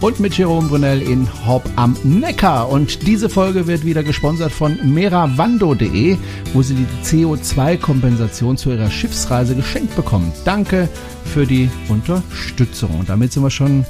Und mit Jerome Brunel in Horb am Neckar. Und diese Folge wird wieder gesponsert von meravando.de, wo Sie die CO2-Kompensation zu Ihrer Schiffsreise geschenkt bekommen. Danke für die Unterstützung. Und damit sind wir schon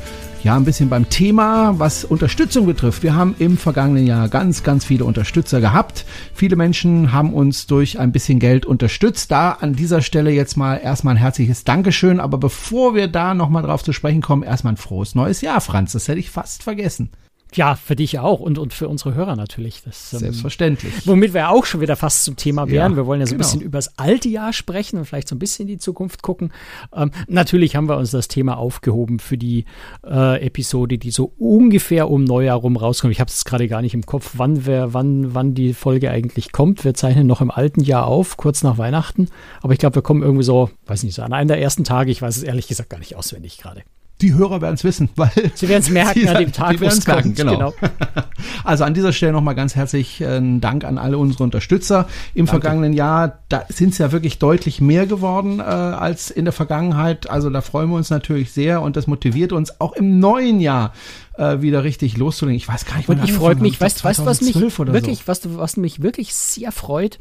ja, ein bisschen beim Thema, was Unterstützung betrifft. Wir haben im vergangenen Jahr ganz, ganz viele Unterstützer gehabt. Viele Menschen haben uns durch ein bisschen Geld unterstützt. Da an dieser Stelle jetzt mal erstmal ein herzliches Dankeschön. Aber bevor wir da nochmal drauf zu sprechen kommen, erstmal ein frohes neues Jahr, Franz. Das hätte ich fast vergessen. Ja, für dich auch und, und für unsere Hörer natürlich. Das, ähm, Selbstverständlich. Womit wir auch schon wieder fast zum Thema wären. Ja, wir wollen ja so genau. ein bisschen über das alte Jahr sprechen und vielleicht so ein bisschen in die Zukunft gucken. Ähm, natürlich haben wir uns das Thema aufgehoben für die äh, Episode, die so ungefähr um Neujahr rum rauskommt. Ich habe es gerade gar nicht im Kopf, wann, wir, wann, wann die Folge eigentlich kommt. Wir zeichnen noch im alten Jahr auf, kurz nach Weihnachten. Aber ich glaube, wir kommen irgendwie so, weiß nicht, so an einem der ersten Tage. Ich weiß es ehrlich gesagt gar nicht auswendig gerade. Die Hörer werden es wissen, weil sie werden es merken an dem Tag, wo es merken, genau. genau. Also an dieser Stelle nochmal ganz herzlichen Dank an alle unsere Unterstützer. Im Danke. vergangenen Jahr, da sind es ja wirklich deutlich mehr geworden äh, als in der Vergangenheit. Also da freuen wir uns natürlich sehr und das motiviert uns auch im neuen Jahr äh, wieder richtig loszulegen. Ich weiß gar nicht, wann ich freue mich, weißt, weißt was mich wirklich, so. was, was mich wirklich sehr freut,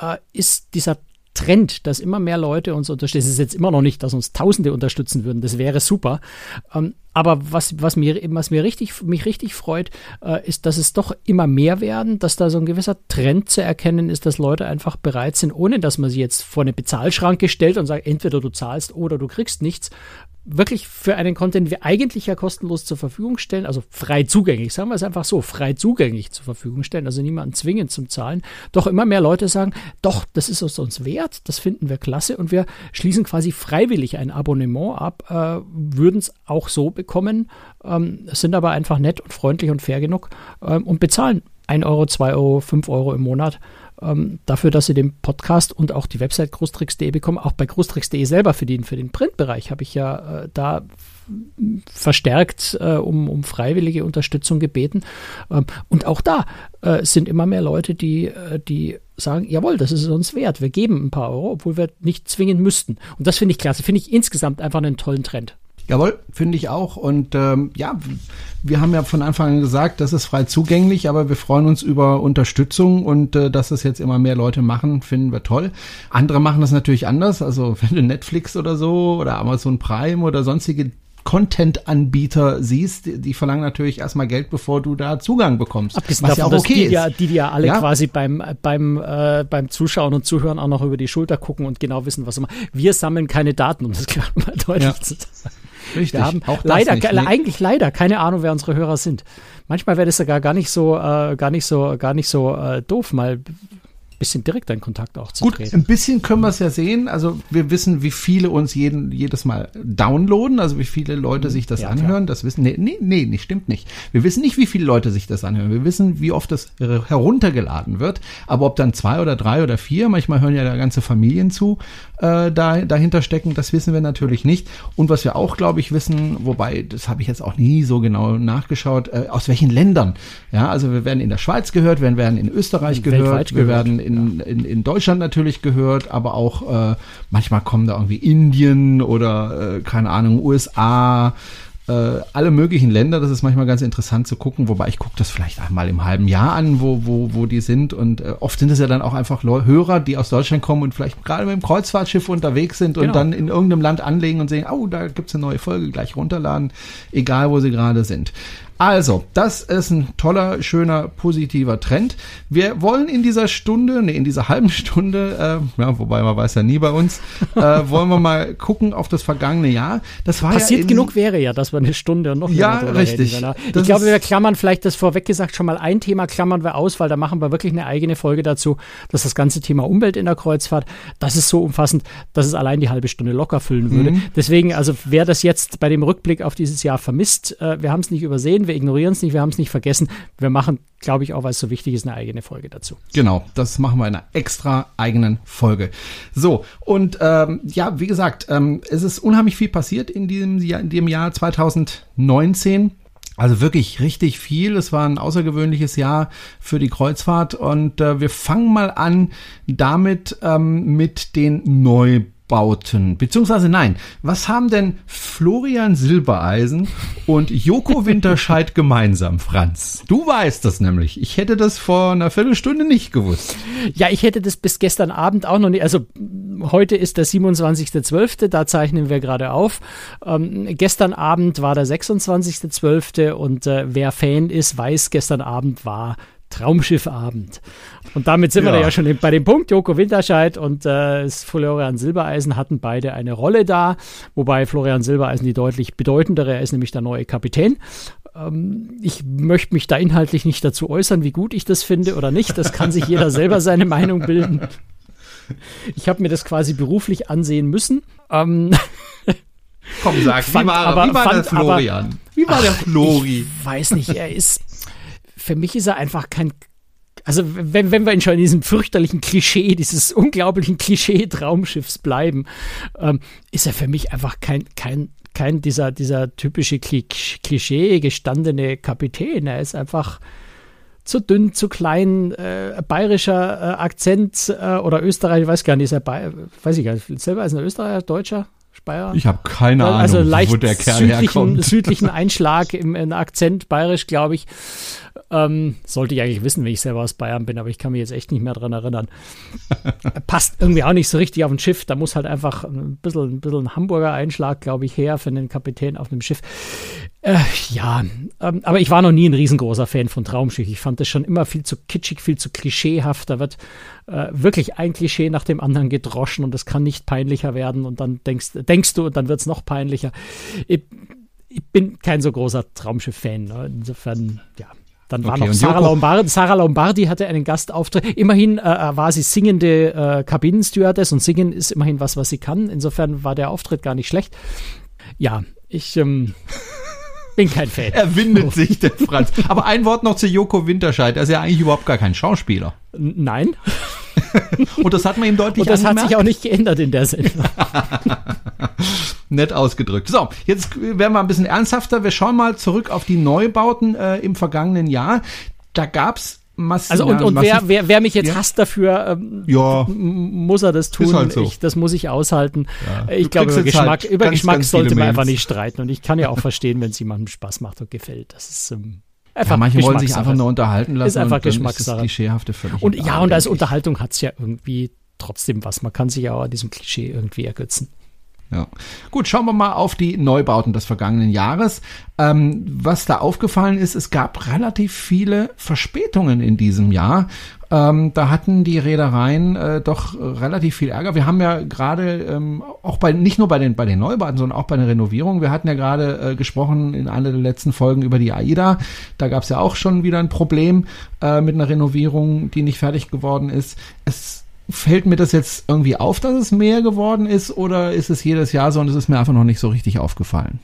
äh, ist dieser Trend, dass immer mehr Leute uns unterstützen. Es ist jetzt immer noch nicht, dass uns Tausende unterstützen würden. Das wäre super. Ähm, aber was, was, mir, was mir richtig, mich richtig freut, äh, ist, dass es doch immer mehr werden, dass da so ein gewisser Trend zu erkennen ist, dass Leute einfach bereit sind, ohne dass man sie jetzt vor eine Bezahlschranke stellt und sagt, entweder du zahlst oder du kriegst nichts, wirklich für einen Content wir eigentlich ja kostenlos zur Verfügung stellen, also frei zugänglich, sagen wir es einfach so, frei zugänglich zur Verfügung stellen, also niemanden zwingen zum Zahlen, doch immer mehr Leute sagen, doch, das ist es uns wert, das finden wir klasse und wir schließen quasi freiwillig ein Abonnement ab, äh, würden es auch so bekommen, ähm, sind aber einfach nett und freundlich und fair genug ähm, und bezahlen 1 Euro, 2 Euro, 5 Euro im Monat ähm, dafür, dass sie den Podcast und auch die Website großtricks.de bekommen. Auch bei großtricks.de selber den, für den Printbereich habe ich ja äh, da verstärkt äh, um, um freiwillige Unterstützung gebeten. Ähm, und auch da äh, sind immer mehr Leute, die, äh, die sagen, jawohl, das ist es uns wert. Wir geben ein paar Euro, obwohl wir nicht zwingen müssten. Und das finde ich klasse. Finde ich insgesamt einfach einen tollen Trend. Jawohl, finde ich auch. Und ähm, ja, wir haben ja von Anfang an gesagt, das ist frei zugänglich, aber wir freuen uns über Unterstützung und äh, dass es jetzt immer mehr Leute machen, finden wir toll. Andere machen das natürlich anders. Also wenn du Netflix oder so oder Amazon Prime oder sonstige Content-Anbieter siehst, die, die, verlangen natürlich erstmal Geld, bevor du da Zugang bekommst. Abgesehen was davon, ja auch okay die, die, die ja alle ja? quasi beim, beim, äh, beim Zuschauen und Zuhören auch noch über die Schulter gucken und genau wissen, was machen. Wir sammeln keine Daten, um das klar mal deutlich ja. zu sagen. Richtig. Wir haben auch leider, nicht, nee. eigentlich leider keine Ahnung, wer unsere Hörer sind. Manchmal wäre das sogar gar nicht so, äh, gar nicht so, gar nicht so äh, doof, mal bisschen direkter in Kontakt auch zu Gut, treten. ein bisschen können wir es ja sehen. Also wir wissen, wie viele uns jeden, jedes Mal downloaden, also wie viele Leute sich das ja, anhören. Klar. Das wissen, nee, nee, nee, nee, stimmt nicht. Wir wissen nicht, wie viele Leute sich das anhören. Wir wissen, wie oft das heruntergeladen wird. Aber ob dann zwei oder drei oder vier, manchmal hören ja da ganze Familien zu, äh, da, dahinter stecken, das wissen wir natürlich nicht. Und was wir auch, glaube ich, wissen, wobei, das habe ich jetzt auch nie so genau nachgeschaut, äh, aus welchen Ländern. Ja, also wir werden in der Schweiz gehört, wir werden in Österreich gehört, wir werden in, in, in Deutschland natürlich gehört, aber auch äh, manchmal kommen da irgendwie Indien oder äh, keine Ahnung, USA, äh, alle möglichen Länder. Das ist manchmal ganz interessant zu gucken, wobei ich gucke das vielleicht einmal im halben Jahr an, wo, wo, wo die sind. Und äh, oft sind es ja dann auch einfach Hörer, die aus Deutschland kommen und vielleicht gerade mit dem Kreuzfahrtschiff unterwegs sind genau. und dann in irgendeinem Land anlegen und sehen, oh, da gibt's eine neue Folge, gleich runterladen, egal wo sie gerade sind. Also, das ist ein toller, schöner, positiver Trend. Wir wollen in dieser Stunde, nee, in dieser halben Stunde, äh, ja, wobei man weiß ja nie bei uns, äh, wollen wir mal gucken auf das vergangene Jahr. Das war Passiert ja in, genug wäre ja, dass wir eine Stunde und noch Ja, richtig. Reden, ich glaube, wir klammern vielleicht das vorweg gesagt schon mal ein Thema klammern wir aus, weil da machen wir wirklich eine eigene Folge dazu, dass das ganze Thema Umwelt in der Kreuzfahrt, das ist so umfassend, dass es allein die halbe Stunde locker füllen würde. Mhm. Deswegen, also wer das jetzt bei dem Rückblick auf dieses Jahr vermisst, äh, wir haben es nicht übersehen, wir ignorieren es nicht, wir haben es nicht vergessen. Wir machen, glaube ich, auch, weil es so wichtig ist, eine eigene Folge dazu. Genau, das machen wir in einer extra eigenen Folge. So, und ähm, ja, wie gesagt, ähm, es ist unheimlich viel passiert in diesem Jahr, in dem Jahr 2019. Also wirklich richtig viel. Es war ein außergewöhnliches Jahr für die Kreuzfahrt und äh, wir fangen mal an damit ähm, mit den Neu Bauten. Beziehungsweise nein, was haben denn Florian Silbereisen und Joko Winterscheid gemeinsam, Franz? Du weißt das nämlich. Ich hätte das vor einer Viertelstunde nicht gewusst. Ja, ich hätte das bis gestern Abend auch noch nicht. Also heute ist der 27.12., da zeichnen wir gerade auf. Ähm, gestern Abend war der 26.12. und äh, wer Fan ist, weiß, gestern Abend war Traumschiffabend. Und damit sind ja. wir ja schon bei dem Punkt. Joko Winterscheid und äh, Florian Silbereisen hatten beide eine Rolle da, wobei Florian Silbereisen die deutlich bedeutendere, er ist nämlich der neue Kapitän. Ähm, ich möchte mich da inhaltlich nicht dazu äußern, wie gut ich das finde oder nicht. Das kann sich jeder selber seine Meinung bilden. Ich habe mir das quasi beruflich ansehen müssen. Ähm, Komm, sag, fand, wie war, aber, wie war fand, der Florian? Aber, wie war ach, der Flori? Ich weiß nicht, er ist für mich ist er einfach kein also wenn, wenn wir in schon in diesem fürchterlichen Klischee, dieses unglaublichen Klischee Traumschiffs bleiben, ähm, ist er für mich einfach kein, kein, kein dieser, dieser typische Klischee gestandene Kapitän. Er ist einfach zu dünn, zu klein, äh, bayerischer äh, Akzent äh, oder Österreich, ich weiß gar nicht, ist er Bayer, weiß ich gar nicht, selber ist er Österreicher, Deutscher? Speyer. Ich habe keine also Ahnung, leicht wo der Kerl südlichen, herkommt. südlichen Einschlag im, im Akzent bayerisch, glaube ich. Ähm, sollte ich eigentlich wissen, wenn ich selber aus Bayern bin, aber ich kann mich jetzt echt nicht mehr dran erinnern. Passt irgendwie auch nicht so richtig auf ein Schiff. Da muss halt einfach ein bisschen, ein bisschen ein Hamburger Einschlag, glaube ich, her für einen Kapitän auf einem Schiff. Äh, ja, ähm, aber ich war noch nie ein riesengroßer Fan von Traumschiff. Ich fand das schon immer viel zu kitschig, viel zu klischeehaft. Da wird äh, wirklich ein Klischee nach dem anderen gedroschen und das kann nicht peinlicher werden. Und dann denkst, denkst du, und dann wird es noch peinlicher. Ich, ich, bin kein so großer Traumschiff-Fan. Ne? Insofern, ja. Dann war okay, noch Sarah Lombardi. Sarah Lombardi hatte einen Gastauftritt. Immerhin äh, äh, war sie singende äh, Kabinenstewardess und singen ist immerhin was, was sie kann. Insofern war der Auftritt gar nicht schlecht. Ja, ich ähm, bin kein Fan. Er windet sich, der Franz. Aber ein Wort noch zu Joko Winterscheid. Er ist ja eigentlich überhaupt gar kein Schauspieler. Nein. Und das hat man ihm deutlich Und das angemerkt. hat sich auch nicht geändert in der Sendung. Nett ausgedrückt. So, jetzt werden wir ein bisschen ernsthafter. Wir schauen mal zurück auf die Neubauten äh, im vergangenen Jahr. Da gab's Massiv, also und, und wer, wer, wer mich jetzt ja. hasst dafür, ähm, ja. muss er das tun. Halt so. ich, das muss ich aushalten. Ja. Ich glaube, über Geschmack, halt über ganz, Geschmack ganz sollte man Mails. einfach nicht streiten. Und ich kann ja auch verstehen, wenn es jemandem Spaß macht und gefällt. Das ist ähm, einfach ja, Manche wollen sich einfach nur unterhalten lassen. Ist einfach Geschmackssache. Ist Klischeehafte völlig und ja, und als Unterhaltung hat es ja irgendwie trotzdem was. Man kann sich ja auch an diesem Klischee irgendwie ergötzen. Ja. Gut, schauen wir mal auf die Neubauten des vergangenen Jahres. Ähm, was da aufgefallen ist, es gab relativ viele Verspätungen in diesem Jahr. Ähm, da hatten die Reedereien äh, doch relativ viel Ärger. Wir haben ja gerade ähm, auch bei nicht nur bei den bei den Neubauten, sondern auch bei den Renovierungen. Wir hatten ja gerade äh, gesprochen in einer der letzten Folgen über die AIDA. Da gab es ja auch schon wieder ein Problem äh, mit einer Renovierung, die nicht fertig geworden ist. Es Fällt mir das jetzt irgendwie auf, dass es mehr geworden ist oder ist es jedes Jahr so und es ist mir einfach noch nicht so richtig aufgefallen?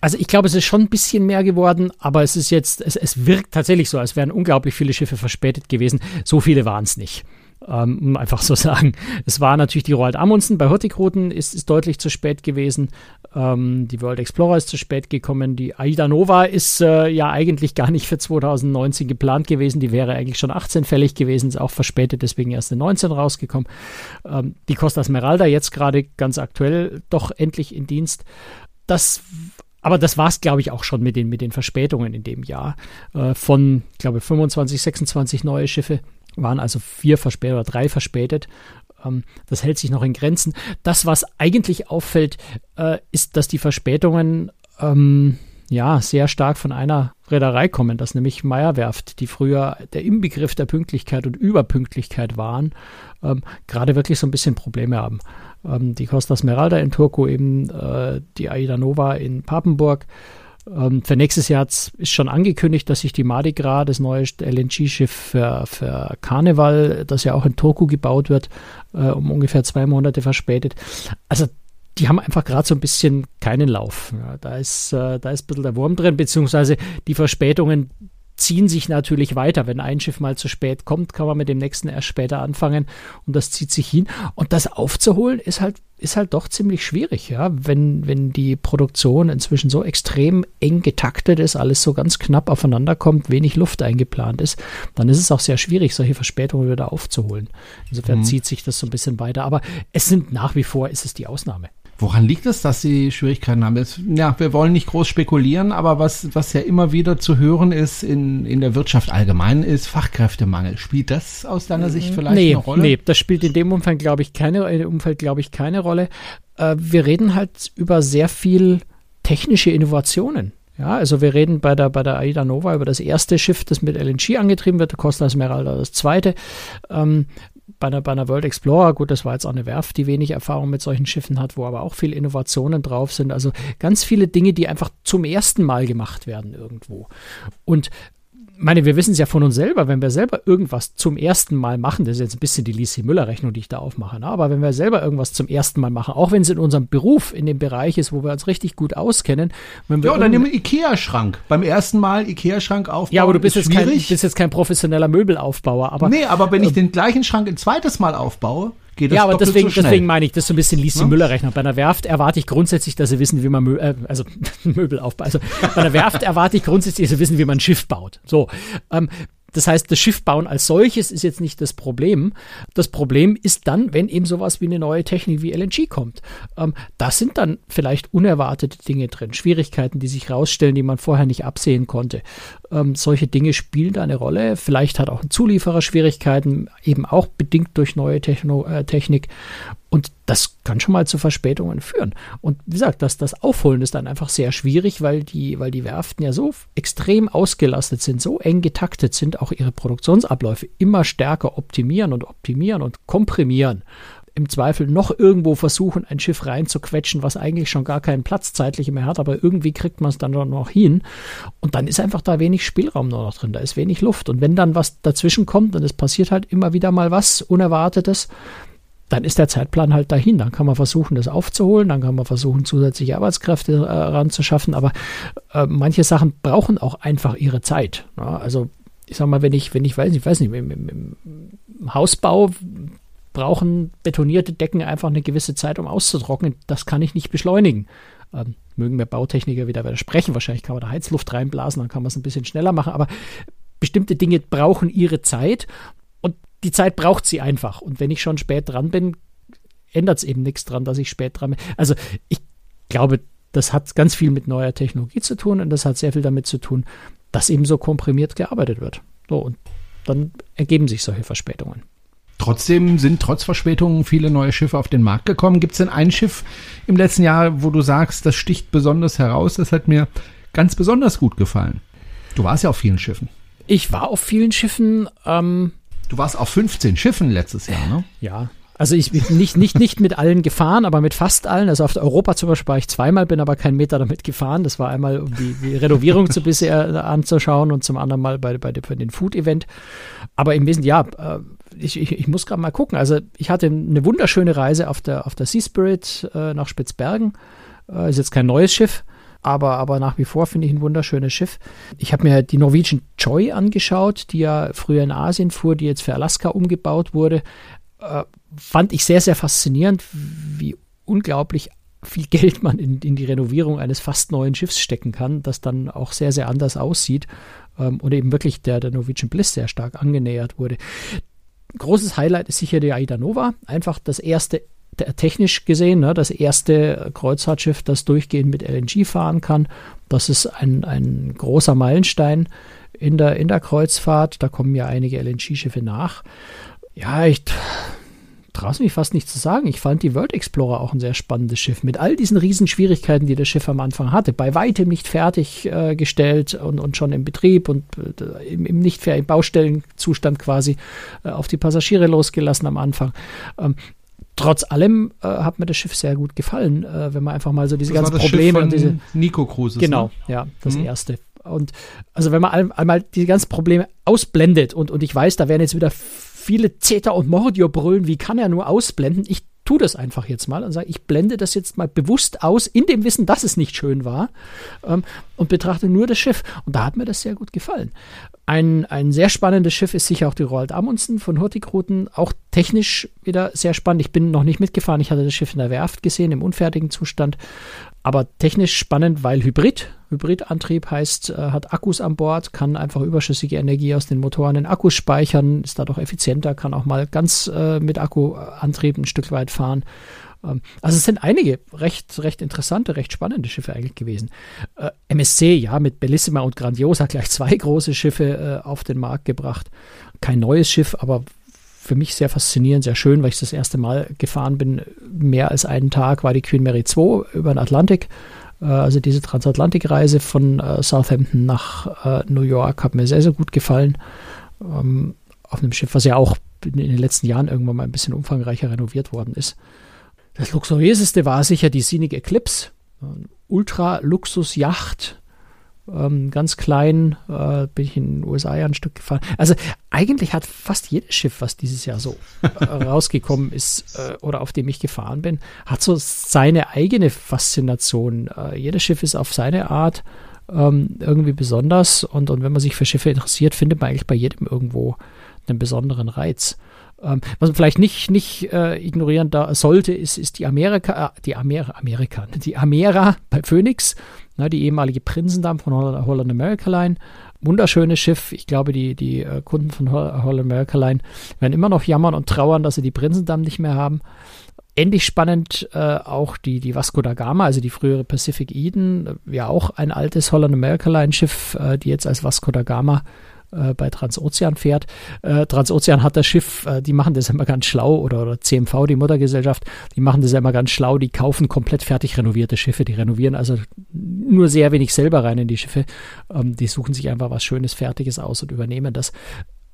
Also ich glaube, es ist schon ein bisschen mehr geworden, aber es ist jetzt, es, es wirkt tatsächlich so, als wären unglaublich viele Schiffe verspätet gewesen. So viele waren es nicht ähm, einfach so sagen. Es war natürlich die Roald Amundsen bei Hurtigruten ist, ist deutlich zu spät gewesen. Ähm, die World Explorer ist zu spät gekommen. Die Aida Nova ist äh, ja eigentlich gar nicht für 2019 geplant gewesen. Die wäre eigentlich schon 18 fällig gewesen, ist auch verspätet, deswegen erst in 19 rausgekommen. Ähm, die Costa Smeralda jetzt gerade ganz aktuell doch endlich in Dienst. Das aber das war es, glaube ich, auch schon mit den, mit den Verspätungen in dem Jahr. Äh, von, glaube 25, 26 neue Schiffe waren also vier verspätet oder drei verspätet. Ähm, das hält sich noch in Grenzen. Das, was eigentlich auffällt, äh, ist, dass die Verspätungen ähm, ja sehr stark von einer Reederei kommen, das nämlich Meierwerft, die früher der Inbegriff der Pünktlichkeit und Überpünktlichkeit waren, ähm, gerade wirklich so ein bisschen Probleme haben. Ähm, die Costa Smeralda in Turku, eben äh, die Aida Nova in Papenburg, ähm, für nächstes Jahr ist schon angekündigt, dass sich die Mardi Gras, das neue LNG-Schiff für, für Karneval, das ja auch in Turku gebaut wird, äh, um ungefähr zwei Monate verspätet. Also die haben einfach gerade so ein bisschen keinen Lauf. Ja, da ist, äh, da ist ein bisschen der Wurm drin, beziehungsweise die Verspätungen ziehen sich natürlich weiter. Wenn ein Schiff mal zu spät kommt, kann man mit dem nächsten erst später anfangen und das zieht sich hin. Und das aufzuholen ist halt, ist halt doch ziemlich schwierig, ja. Wenn, wenn die Produktion inzwischen so extrem eng getaktet ist, alles so ganz knapp aufeinander kommt, wenig Luft eingeplant ist, dann ist es auch sehr schwierig, solche Verspätungen wieder aufzuholen. Insofern mhm. zieht sich das so ein bisschen weiter. Aber es sind nach wie vor, ist es die Ausnahme. Woran liegt es, dass sie Schwierigkeiten haben? Jetzt, ja, wir wollen nicht groß spekulieren, aber was, was ja immer wieder zu hören ist in, in der Wirtschaft allgemein, ist Fachkräftemangel. Spielt das aus deiner Sicht vielleicht nee, eine Rolle? Nee, das spielt in dem Umfeld, glaube ich, keine, Umfeld, glaube ich, keine Rolle. Äh, wir reden halt über sehr viel technische Innovationen. Ja, also wir reden bei der, bei der Aida Nova über das erste Schiff, das mit LNG angetrieben wird, der Costa Esmeralda das zweite. Ähm, bei einer, bei einer World Explorer, gut, das war jetzt auch eine Werft, die wenig Erfahrung mit solchen Schiffen hat, wo aber auch viele Innovationen drauf sind. Also ganz viele Dinge, die einfach zum ersten Mal gemacht werden irgendwo. Und meine, wir wissen es ja von uns selber, wenn wir selber irgendwas zum ersten Mal machen, das ist jetzt ein bisschen die Lisi Müller-Rechnung, die ich da aufmache, ne? aber wenn wir selber irgendwas zum ersten Mal machen, auch wenn es in unserem Beruf in dem Bereich ist, wo wir uns richtig gut auskennen. Wenn wir ja, oder nehmen Ikea-Schrank. Beim ersten Mal Ikea-Schrank aufbauen. Ja, aber du bist jetzt, kein, bist jetzt kein professioneller Möbelaufbauer. Aber, nee, aber wenn ich äh, den gleichen Schrank ein zweites Mal aufbaue, geht das Ja, aber deswegen, so deswegen meine ich, das ist so ein bisschen Lisi ja? Müller-Rechner. Bei einer Werft erwarte ich grundsätzlich, dass sie wissen, wie man Mö äh, also Möbel aufbaut. Also bei einer Werft erwarte ich grundsätzlich, dass sie wissen, wie man ein Schiff baut. So. Ähm, das heißt, das Schiff bauen als solches ist jetzt nicht das Problem. Das Problem ist dann, wenn eben sowas wie eine neue Technik wie LNG kommt. Ähm, da sind dann vielleicht unerwartete Dinge drin, Schwierigkeiten, die sich rausstellen, die man vorher nicht absehen konnte. Ähm, solche Dinge spielen da eine Rolle. Vielleicht hat auch ein Zulieferer Schwierigkeiten, eben auch bedingt durch neue Techno äh, Technik. Und das kann schon mal zu Verspätungen führen. Und wie gesagt, das, das Aufholen ist dann einfach sehr schwierig, weil die, weil die Werften ja so extrem ausgelastet sind, so eng getaktet sind, auch ihre Produktionsabläufe immer stärker optimieren und optimieren und komprimieren. Im Zweifel noch irgendwo versuchen, ein Schiff reinzuquetschen, was eigentlich schon gar keinen Platz zeitlich mehr hat, aber irgendwie kriegt man es dann noch hin. Und dann ist einfach da wenig Spielraum nur noch drin, da ist wenig Luft. Und wenn dann was dazwischen kommt, und es passiert halt immer wieder mal was Unerwartetes, dann ist der Zeitplan halt dahin. Dann kann man versuchen, das aufzuholen, dann kann man versuchen, zusätzliche Arbeitskräfte äh, ranzuschaffen, aber äh, manche Sachen brauchen auch einfach ihre Zeit. Ja, also ich sag mal, wenn ich, wenn ich weiß, ich weiß nicht, im, im, im Hausbau brauchen betonierte Decken einfach eine gewisse Zeit, um auszutrocknen. Das kann ich nicht beschleunigen. Ähm, mögen mir Bautechniker wieder widersprechen. Wahrscheinlich kann man da Heizluft reinblasen, dann kann man es ein bisschen schneller machen. Aber bestimmte Dinge brauchen ihre Zeit die Zeit braucht sie einfach. Und wenn ich schon spät dran bin, ändert es eben nichts dran, dass ich spät dran bin. Also ich glaube, das hat ganz viel mit neuer Technologie zu tun und das hat sehr viel damit zu tun, dass eben so komprimiert gearbeitet wird. So, und dann ergeben sich solche Verspätungen. Trotzdem sind trotz Verspätungen viele neue Schiffe auf den Markt gekommen. Gibt es denn ein Schiff im letzten Jahr, wo du sagst, das sticht besonders heraus? Das hat mir ganz besonders gut gefallen. Du warst ja auf vielen Schiffen. Ich war auf vielen Schiffen. Ähm, Du warst auf 15 Schiffen letztes Jahr, ne? Ja. Also ich bin nicht, nicht, nicht mit allen gefahren, aber mit fast allen. Also auf der Europa zum Beispiel war ich zweimal, bin aber keinen Meter damit gefahren. Das war einmal, um die, die Renovierung zu bisher anzuschauen und zum anderen mal bei, bei, bei den Food-Event. Aber im Wesentlichen, ja, äh, ich, ich, ich muss gerade mal gucken. Also ich hatte eine wunderschöne Reise auf der, auf der Sea Spirit äh, nach Spitzbergen. Äh, ist jetzt kein neues Schiff aber, aber nach wie vor finde ich ein wunderschönes Schiff. Ich habe mir die Norwegian Joy angeschaut, die ja früher in Asien fuhr, die jetzt für Alaska umgebaut wurde. Äh, fand ich sehr, sehr faszinierend, wie unglaublich viel Geld man in, in die Renovierung eines fast neuen Schiffs stecken kann, das dann auch sehr, sehr anders aussieht ähm, und eben wirklich der, der Norwegian Bliss sehr stark angenähert wurde. Großes Highlight ist sicher die Aida Nova, einfach das erste technisch gesehen ne, das erste Kreuzfahrtschiff, das durchgehend mit LNG fahren kann. Das ist ein, ein großer Meilenstein in der, in der Kreuzfahrt. Da kommen ja einige LNG-Schiffe nach. Ja, ich traue mich fast nicht zu sagen. Ich fand die World Explorer auch ein sehr spannendes Schiff mit all diesen riesen Schwierigkeiten, die das Schiff am Anfang hatte. Bei weitem nicht fertiggestellt äh, und, und schon im Betrieb und äh, im, im nicht im Baustellenzustand quasi äh, auf die Passagiere losgelassen am Anfang. Ähm, trotz allem äh, hat mir das Schiff sehr gut gefallen, äh, wenn man einfach mal so diese das ganzen Probleme und diese Nico Cruises. Genau, ne? ja, das mhm. erste. Und also wenn man einmal die ganzen Probleme ausblendet und, und ich weiß, da werden jetzt wieder viele Zeta und Mordio brüllen, wie kann er nur ausblenden? Ich tu das einfach jetzt mal und sage, ich blende das jetzt mal bewusst aus, in dem Wissen, dass es nicht schön war ähm, und betrachte nur das Schiff. Und da hat mir das sehr gut gefallen. Ein, ein sehr spannendes Schiff ist sicher auch die Roald Amundsen von Hurtigruten. Auch technisch wieder sehr spannend. Ich bin noch nicht mitgefahren. Ich hatte das Schiff in der Werft gesehen, im unfertigen Zustand. Aber technisch spannend, weil Hybrid. Hybridantrieb heißt, äh, hat Akkus an Bord, kann einfach überschüssige Energie aus den Motoren in Akkus speichern, ist dadurch effizienter, kann auch mal ganz äh, mit Akkuantrieb ein Stück weit fahren. Ähm, also es sind einige recht, recht interessante, recht spannende Schiffe eigentlich gewesen. Äh, MSC, ja, mit Bellissima und Grandiosa gleich zwei große Schiffe auf den Markt gebracht. Kein neues Schiff, aber für mich sehr faszinierend, sehr schön, weil ich das erste Mal gefahren bin. Mehr als einen Tag war die Queen Mary 2 über den Atlantik. Äh, also diese Transatlantikreise von äh, Southampton nach äh, New York hat mir sehr, sehr gut gefallen. Ähm, auf einem Schiff, was ja auch in den letzten Jahren irgendwann mal ein bisschen umfangreicher renoviert worden ist. Das luxuriöseste war sicher die Scenic Eclipse. Ultra-Luxus-Yacht ähm, ganz klein, äh, bin ich in den USA ein Stück gefahren. Also eigentlich hat fast jedes Schiff, was dieses Jahr so äh, rausgekommen ist äh, oder auf dem ich gefahren bin, hat so seine eigene Faszination. Äh, jedes Schiff ist auf seine Art ähm, irgendwie besonders und, und wenn man sich für Schiffe interessiert, findet man eigentlich bei jedem irgendwo einen besonderen Reiz. Ähm, was man vielleicht nicht, nicht äh, ignorieren da sollte, ist, ist die Amerika, äh, die Amera, Amerika, die Amera bei Phoenix ne, die ehemalige Prinzendamm von Holland America Line. Wunderschönes Schiff. Ich glaube, die, die äh, Kunden von Holland America Line werden immer noch jammern und trauern, dass sie die Prinzendamm nicht mehr haben. Ähnlich spannend äh, auch die, die Vasco da Gama, also die frühere Pacific Eden, ja auch ein altes Holland America Line Schiff, äh, die jetzt als Vasco da Gama äh, bei Transozean fährt. Äh, Transozean hat das Schiff, äh, die machen das immer ganz schlau, oder, oder CMV, die Muttergesellschaft, die machen das immer ganz schlau, die kaufen komplett fertig renovierte Schiffe, die renovieren also nur sehr wenig selber rein in die Schiffe. Ähm, die suchen sich einfach was Schönes, Fertiges aus und übernehmen das.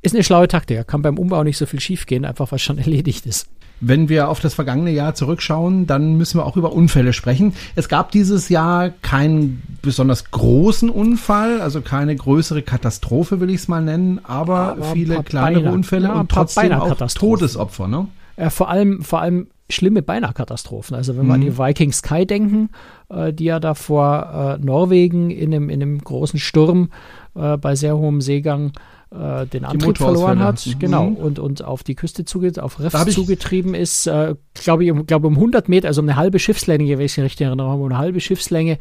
Ist eine schlaue Taktik, kann beim Umbau nicht so viel schiefgehen, einfach was schon erledigt ist. Wenn wir auf das vergangene Jahr zurückschauen, dann müssen wir auch über Unfälle sprechen. Es gab dieses Jahr keinen besonders großen Unfall, also keine größere Katastrophe, will ich es mal nennen, aber, aber viele kleinere Beine, Unfälle ja, und trotzdem auch Todesopfer, ne? Ja, vor allem, vor allem schlimme Beinahe-Katastrophen. Also wenn wir mhm. an die Viking Sky denken, äh, die ja da vor äh, Norwegen in einem, in einem großen Sturm äh, bei sehr hohem Seegang äh, den Antrieb verloren hat, mhm. genau, und, und auf die Küste zuge auf Riffs zugetrieben ist, äh, glaube ich, um, glaube um 100 Meter, also um eine halbe Schiffslänge, wenn ich richtig erinnere, um eine halbe Schiffslänge,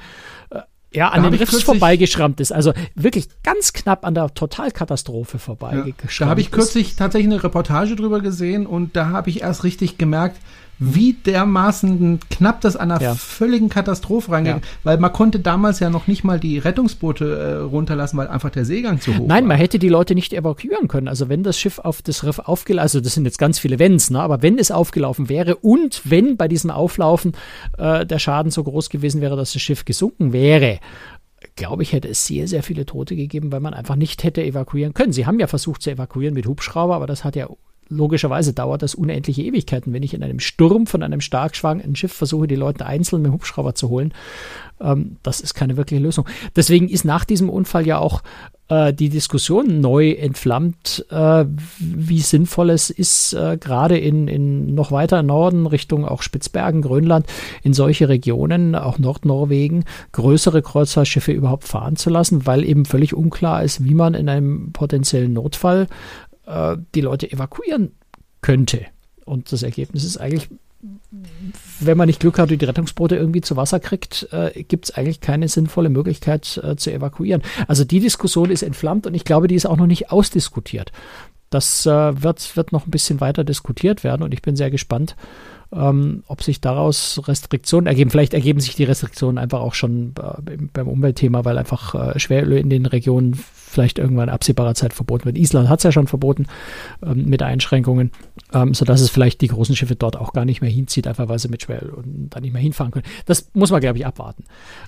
äh, ja, an da den Riffs vorbeigeschrammt ist. Also wirklich ganz knapp an der Totalkatastrophe vorbeigeschrammt. Ja, da habe ich kürzlich tatsächlich eine Reportage drüber gesehen und da habe ich erst richtig gemerkt, wie dermaßen knapp das an einer ja. völligen Katastrophe reingeht, ja. weil man konnte damals ja noch nicht mal die Rettungsboote äh, runterlassen, weil einfach der Seegang zu hoch Nein, war. man hätte die Leute nicht evakuieren können. Also wenn das Schiff auf das Riff aufgelaufen, also das sind jetzt ganz viele Wenns, ne? aber wenn es aufgelaufen wäre und wenn bei diesem Auflaufen äh, der Schaden so groß gewesen wäre, dass das Schiff gesunken wäre, glaube ich, hätte es sehr, sehr viele Tote gegeben, weil man einfach nicht hätte evakuieren können. Sie haben ja versucht zu evakuieren mit Hubschrauber, aber das hat ja logischerweise dauert das unendliche Ewigkeiten, wenn ich in einem Sturm von einem stark schwankenden Schiff versuche, die Leute einzeln mit dem Hubschrauber zu holen. Ähm, das ist keine wirkliche Lösung. Deswegen ist nach diesem Unfall ja auch äh, die Diskussion neu entflammt, äh, wie sinnvoll es ist, äh, gerade in, in noch weiter Norden, Richtung auch Spitzbergen, Grönland, in solche Regionen, auch Nordnorwegen, größere Kreuzfahrtschiffe überhaupt fahren zu lassen, weil eben völlig unklar ist, wie man in einem potenziellen Notfall äh, die Leute evakuieren könnte. Und das Ergebnis ist eigentlich, wenn man nicht Glück hat und die Rettungsboote irgendwie zu Wasser kriegt, äh, gibt es eigentlich keine sinnvolle Möglichkeit äh, zu evakuieren. Also die Diskussion ist entflammt und ich glaube, die ist auch noch nicht ausdiskutiert. Das äh, wird, wird noch ein bisschen weiter diskutiert werden und ich bin sehr gespannt, ähm, ob sich daraus Restriktionen ergeben. Vielleicht ergeben sich die Restriktionen einfach auch schon äh, beim Umweltthema, weil einfach äh, Schweröl in den Regionen vielleicht irgendwann in absehbarer Zeit verboten wird. Island hat es ja schon verboten ähm, mit Einschränkungen, ähm, sodass es vielleicht die großen Schiffe dort auch gar nicht mehr hinzieht, einfach weil sie mit Schweröl und da nicht mehr hinfahren können. Das muss man, glaube ich, abwarten.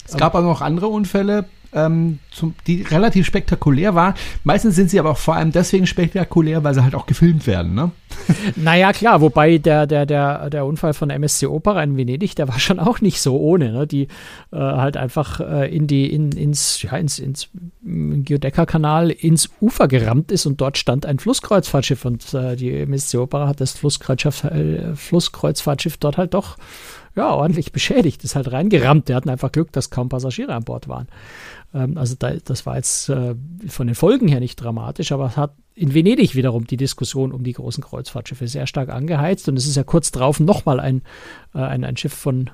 Es gab ähm, auch noch andere Unfälle ähm, zum, die relativ spektakulär war. Meistens sind sie aber auch vor allem deswegen spektakulär, weil sie halt auch gefilmt werden, ne? Naja, klar, wobei der, der, der, der Unfall von MSC Opera in Venedig, der war schon auch nicht so ohne, ne? Die äh, halt einfach äh, in die, in, ins, ja, ins, ins Geodecker-Kanal ins Ufer gerammt ist und dort stand ein Flusskreuzfahrtschiff und äh, die MSC Opera hat das Flusskreuzfahrtschiff, äh, Flusskreuzfahrtschiff dort halt doch ja, ordentlich beschädigt, ist halt reingerammt. Der hatten einfach Glück, dass kaum Passagiere an Bord waren. Ähm, also da, das war jetzt äh, von den Folgen her nicht dramatisch, aber es hat in Venedig wiederum die Diskussion um die großen Kreuzfahrtschiffe sehr stark angeheizt und es ist ja kurz drauf nochmal ein, äh, ein, ein Schiff von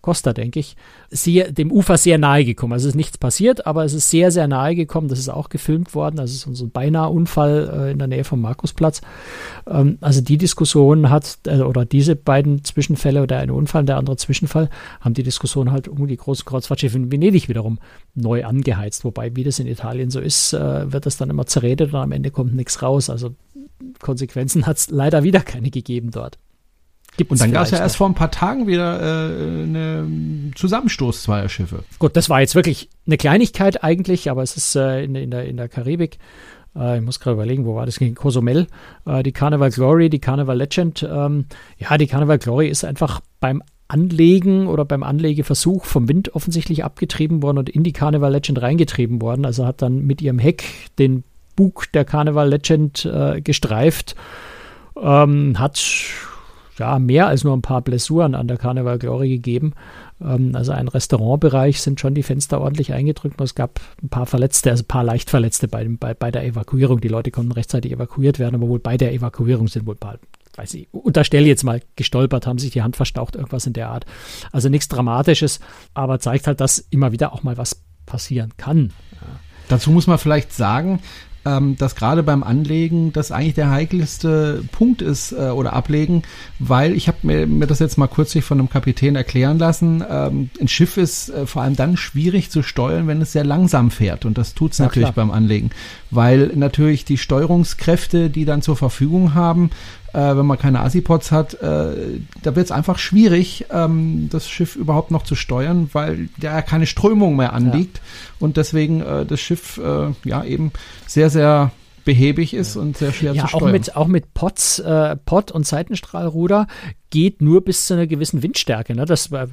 Costa, denke ich, sehr, dem Ufer sehr nahe gekommen. Also es ist nichts passiert, aber es ist sehr, sehr nahe gekommen. Das ist auch gefilmt worden. Das ist so ein beinahe Unfall äh, in der Nähe vom Markusplatz. Ähm, also die Diskussion hat, äh, oder diese beiden Zwischenfälle, oder ein Unfall und der andere Zwischenfall, haben die Diskussion halt um die großen Kreuzfahrtschiffe in Venedig wiederum neu angeheizt. Wobei, wie das in Italien so ist, äh, wird das dann immer zerredet und am Ende kommt nichts raus. Also Konsequenzen hat es leider wieder keine gegeben dort. Gibt's und dann gab es ja erst vor ein paar Tagen wieder äh, eine Zusammenstoß zweier Schiffe. Gut, das war jetzt wirklich eine Kleinigkeit eigentlich, aber es ist äh, in, in, der, in der Karibik. Äh, ich muss gerade überlegen, wo war das? Gegen Cozumel. Äh, die Carnival Glory, die Carnival Legend. Ähm, ja, die Carnival Glory ist einfach beim Anlegen oder beim Anlegeversuch vom Wind offensichtlich abgetrieben worden und in die Carnival Legend reingetrieben worden. Also hat dann mit ihrem Heck den Bug der Carnival Legend äh, gestreift. Ähm, hat ja, mehr als nur ein paar Blessuren an der Carnival Glory gegeben. Ähm, also ein Restaurantbereich sind schon die Fenster ordentlich eingedrückt. Es gab ein paar Verletzte, also ein paar leicht Verletzte bei, bei, bei der Evakuierung. Die Leute konnten rechtzeitig evakuiert werden, aber wohl bei der Evakuierung sind wohl ein paar weiß ich, unterstelle jetzt mal, gestolpert, haben sich die Hand verstaucht, irgendwas in der Art. Also nichts Dramatisches, aber zeigt halt, dass immer wieder auch mal was passieren kann. Dazu muss man vielleicht sagen, ähm, dass gerade beim Anlegen das eigentlich der heikelste Punkt ist äh, oder ablegen, weil ich habe mir, mir das jetzt mal kürzlich von einem Kapitän erklären lassen. Ähm, ein Schiff ist äh, vor allem dann schwierig zu steuern, wenn es sehr langsam fährt und das tut es natürlich klar. beim Anlegen, weil natürlich die Steuerungskräfte, die dann zur Verfügung haben, äh, wenn man keine Asipods hat, äh, da wird es einfach schwierig, ähm, das Schiff überhaupt noch zu steuern, weil ja keine Strömung mehr anliegt ja. und deswegen äh, das Schiff äh, ja eben sehr, sehr behäbig ist und sehr schwer ja, zu steuern. Auch mit, auch mit Pots, äh, Pot und Seitenstrahlruder geht nur bis zu einer gewissen Windstärke. Ne? Das äh,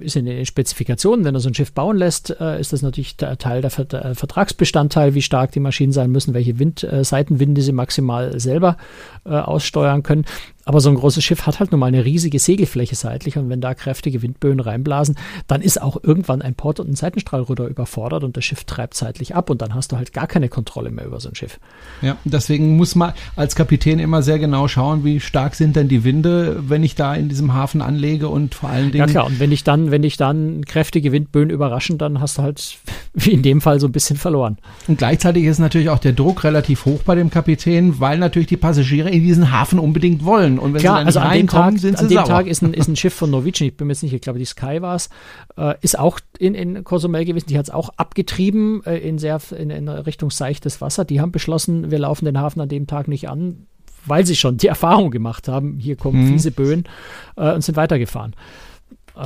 ist in den Spezifikationen. Wenn er so ein Schiff bauen lässt, äh, ist das natürlich Teil der äh, Vertragsbestandteil, wie stark die Maschinen sein müssen, welche Wind, äh, Seitenwinde sie maximal selber äh, aussteuern können. Aber so ein großes Schiff hat halt nun mal eine riesige Segelfläche seitlich und wenn da kräftige Windböen reinblasen, dann ist auch irgendwann ein Port- und ein Seitenstrahlruder überfordert und das Schiff treibt seitlich ab und dann hast du halt gar keine Kontrolle mehr über so ein Schiff. Ja, deswegen muss man als Kapitän immer sehr genau schauen, wie stark sind denn die Winde, wenn ich da in diesem Hafen anlege und vor allen Dingen. Ja klar, und wenn ich dann, wenn ich dann kräftige Windböen überraschen, dann hast du halt wie in dem Fall so ein bisschen verloren. Und gleichzeitig ist natürlich auch der Druck relativ hoch bei dem Kapitän, weil natürlich die Passagiere in diesen Hafen unbedingt wollen. Und wenn klar, sie dann also an dem Tag, sind sie an dem sauer. Tag ist ein, ist ein Schiff von Norwegian, ich bin mir jetzt nicht, ich glaube die Sky war es, äh, ist auch in, in Cozumel gewesen, die hat es auch abgetrieben äh, in sehr in, in Richtung seichtes Wasser. Die haben beschlossen, wir laufen den Hafen an dem Tag nicht an weil sie schon die Erfahrung gemacht haben, hier kommen mhm. fiese Böen äh, und sind weitergefahren.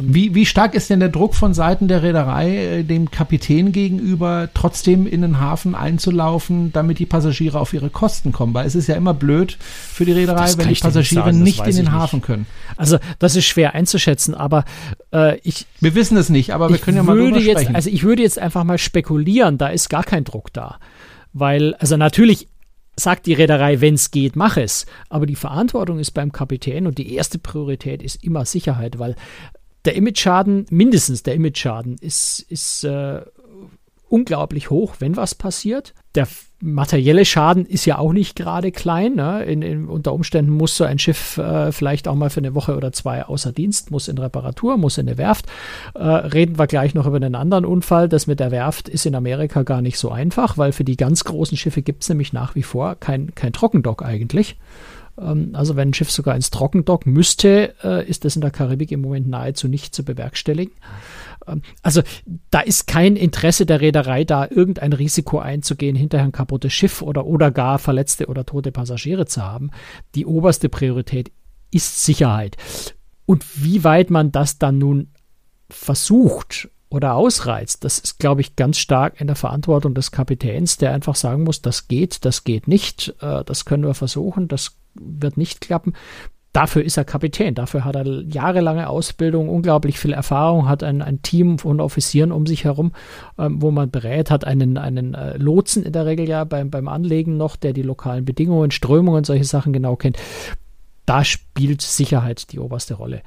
Wie, wie stark ist denn der Druck von Seiten der Reederei äh, dem Kapitän gegenüber, trotzdem in den Hafen einzulaufen, damit die Passagiere auf ihre Kosten kommen? Weil es ist ja immer blöd für die Reederei, wenn die Passagiere nicht, nicht in den Hafen nicht. können. Also das ist schwer einzuschätzen, aber äh, ich... Wir wissen es nicht, aber wir können ja mal drüber jetzt, sprechen. Also ich würde jetzt einfach mal spekulieren, da ist gar kein Druck da. Weil, also natürlich sagt die Reederei, wenn es geht, mach es. Aber die Verantwortung ist beim Kapitän und die erste Priorität ist immer Sicherheit, weil der Image-Schaden, mindestens der Image-Schaden, ist, ist äh, unglaublich hoch, wenn was passiert. Der materielle Schaden ist ja auch nicht gerade klein. Ne? In, in, unter Umständen muss so ein Schiff äh, vielleicht auch mal für eine Woche oder zwei außer Dienst, muss in Reparatur, muss in eine Werft. Äh, reden wir gleich noch über einen anderen Unfall. Das mit der Werft ist in Amerika gar nicht so einfach, weil für die ganz großen Schiffe gibt es nämlich nach wie vor kein, kein Trockendock eigentlich. Ähm, also wenn ein Schiff sogar ins Trockendock müsste, äh, ist das in der Karibik im Moment nahezu nicht zu bewerkstelligen. Ähm, also da ist kein Interesse der Reederei da, irgendein Risiko einzugehen, hinterher ein kaputtes Schiff oder, oder gar verletzte oder tote Passagiere zu haben. Die oberste Priorität ist Sicherheit. Und wie weit man das dann nun versucht, oder ausreizt, das ist, glaube ich, ganz stark in der Verantwortung des Kapitäns, der einfach sagen muss, das geht, das geht nicht, äh, das können wir versuchen, das wird nicht klappen. Dafür ist er Kapitän, dafür hat er jahrelange Ausbildung, unglaublich viel Erfahrung, hat ein, ein Team von Offizieren um sich herum, ähm, wo man berät, hat einen, einen äh, Lotsen in der Regel ja beim, beim Anlegen noch, der die lokalen Bedingungen, Strömungen, solche Sachen genau kennt. Da spielt Sicherheit die oberste Rolle.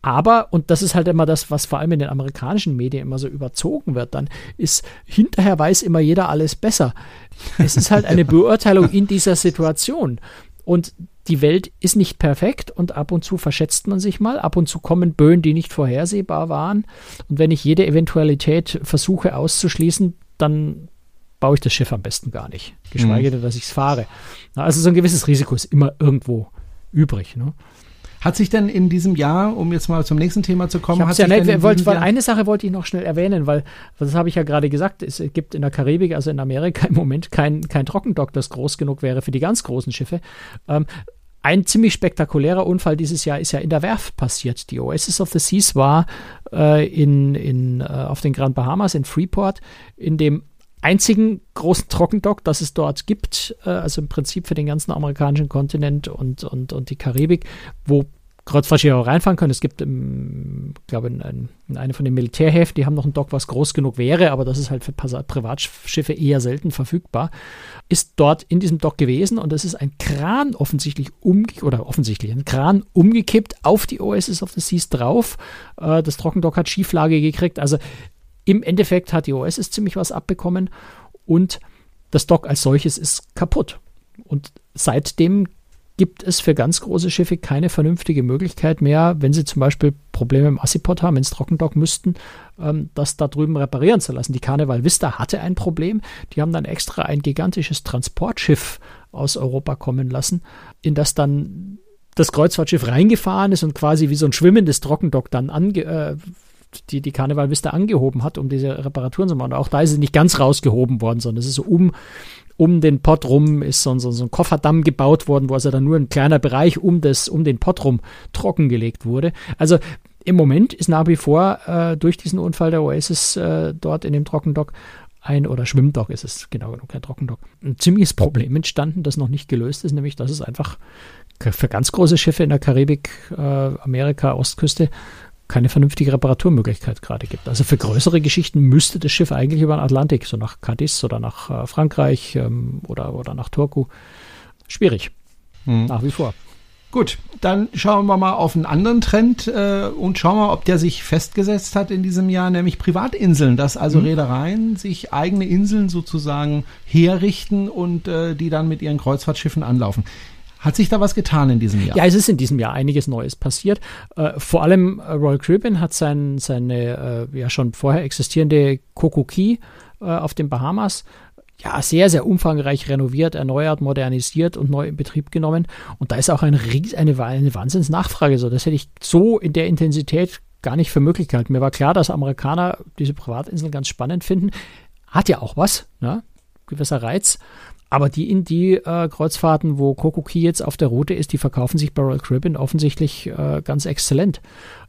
Aber, und das ist halt immer das, was vor allem in den amerikanischen Medien immer so überzogen wird, dann ist, hinterher weiß immer jeder alles besser. Es ist halt eine Beurteilung in dieser Situation. Und die Welt ist nicht perfekt und ab und zu verschätzt man sich mal, ab und zu kommen Böen, die nicht vorhersehbar waren. Und wenn ich jede Eventualität versuche auszuschließen, dann baue ich das Schiff am besten gar nicht. Geschweige mhm. denn, dass ich es fahre. Also so ein gewisses Risiko ist immer irgendwo übrig. Ne? Hat sich denn in diesem Jahr, um jetzt mal zum nächsten Thema zu kommen, hat ja nicht, wollt, weil eine Sache wollte ich noch schnell erwähnen, weil das habe ich ja gerade gesagt, es gibt in der Karibik, also in Amerika im Moment kein, kein Trockendock, das groß genug wäre für die ganz großen Schiffe. Ähm, ein ziemlich spektakulärer Unfall dieses Jahr ist ja in der Werft passiert. Die Oasis of the Seas war äh, in, in, äh, auf den Grand Bahamas in Freeport in dem einzigen großen Trockendock, das es dort gibt, äh, also im Prinzip für den ganzen amerikanischen Kontinent und, und, und die Karibik, wo Kreuzfahrtschiffe auch reinfahren können. Es gibt, im, glaube in, in, in eine von den Militärhäfen, die haben noch ein Dock, was groß genug wäre, aber das ist halt für Privatschiffe eher selten verfügbar. Ist dort in diesem Dock gewesen und es ist ein Kran offensichtlich umgekippt, oder offensichtlich ein Kran umgekippt auf die Oasis of the Seas drauf. Äh, das Trockendock hat Schieflage gekriegt. Also im Endeffekt hat die Oasis ziemlich was abbekommen und das Dock als solches ist kaputt. Und seitdem gibt es für ganz große Schiffe keine vernünftige Möglichkeit mehr, wenn sie zum Beispiel Probleme im Assiport haben, ins Trockendock müssten, ähm, das da drüben reparieren zu lassen. Die Carnival Vista hatte ein Problem. Die haben dann extra ein gigantisches Transportschiff aus Europa kommen lassen, in das dann das Kreuzfahrtschiff reingefahren ist und quasi wie so ein schwimmendes Trockendock dann ange, äh, die, die Vista angehoben hat, um diese Reparaturen zu machen. Und auch da ist sie nicht ganz rausgehoben worden, sondern es ist so um um den Pott rum ist so, so, so ein Kofferdamm gebaut worden, wo also dann nur ein kleiner Bereich um, das, um den Pott rum trockengelegt wurde. Also im Moment ist nach wie vor äh, durch diesen Unfall der Oasis äh, dort in dem Trockendock ein, oder Schwimmdock ist es genau genug, kein Trockendock, ein ziemliches Problem entstanden, das noch nicht gelöst ist, nämlich dass es einfach für ganz große Schiffe in der Karibik, äh, Amerika, Ostküste keine vernünftige Reparaturmöglichkeit gerade gibt. Also für größere Geschichten müsste das Schiff eigentlich über den Atlantik, so nach Cadiz oder nach äh, Frankreich ähm, oder, oder nach Turku. Schwierig. Hm. Nach wie vor. Gut, dann schauen wir mal auf einen anderen Trend äh, und schauen wir, ob der sich festgesetzt hat in diesem Jahr, nämlich Privatinseln, dass also mhm. Reedereien sich eigene Inseln sozusagen herrichten und äh, die dann mit ihren Kreuzfahrtschiffen anlaufen. Hat sich da was getan in diesem Jahr? Ja, es ist in diesem Jahr einiges Neues passiert. Äh, vor allem äh, Royal Caribbean hat sein, seine äh, ja schon vorher existierende Key äh, auf den Bahamas ja, sehr, sehr umfangreich renoviert, erneuert, modernisiert und neu in Betrieb genommen. Und da ist auch ein Ries, eine, eine Wahnsinnsnachfrage. So, das hätte ich so in der Intensität gar nicht für möglich gehalten. Mir war klar, dass Amerikaner diese Privatinseln ganz spannend finden. Hat ja auch was, ne? gewisser Reiz. Aber die in die äh, Kreuzfahrten, wo Kokoki jetzt auf der Route ist, die verkaufen sich bei Royal Caribbean offensichtlich äh, ganz exzellent.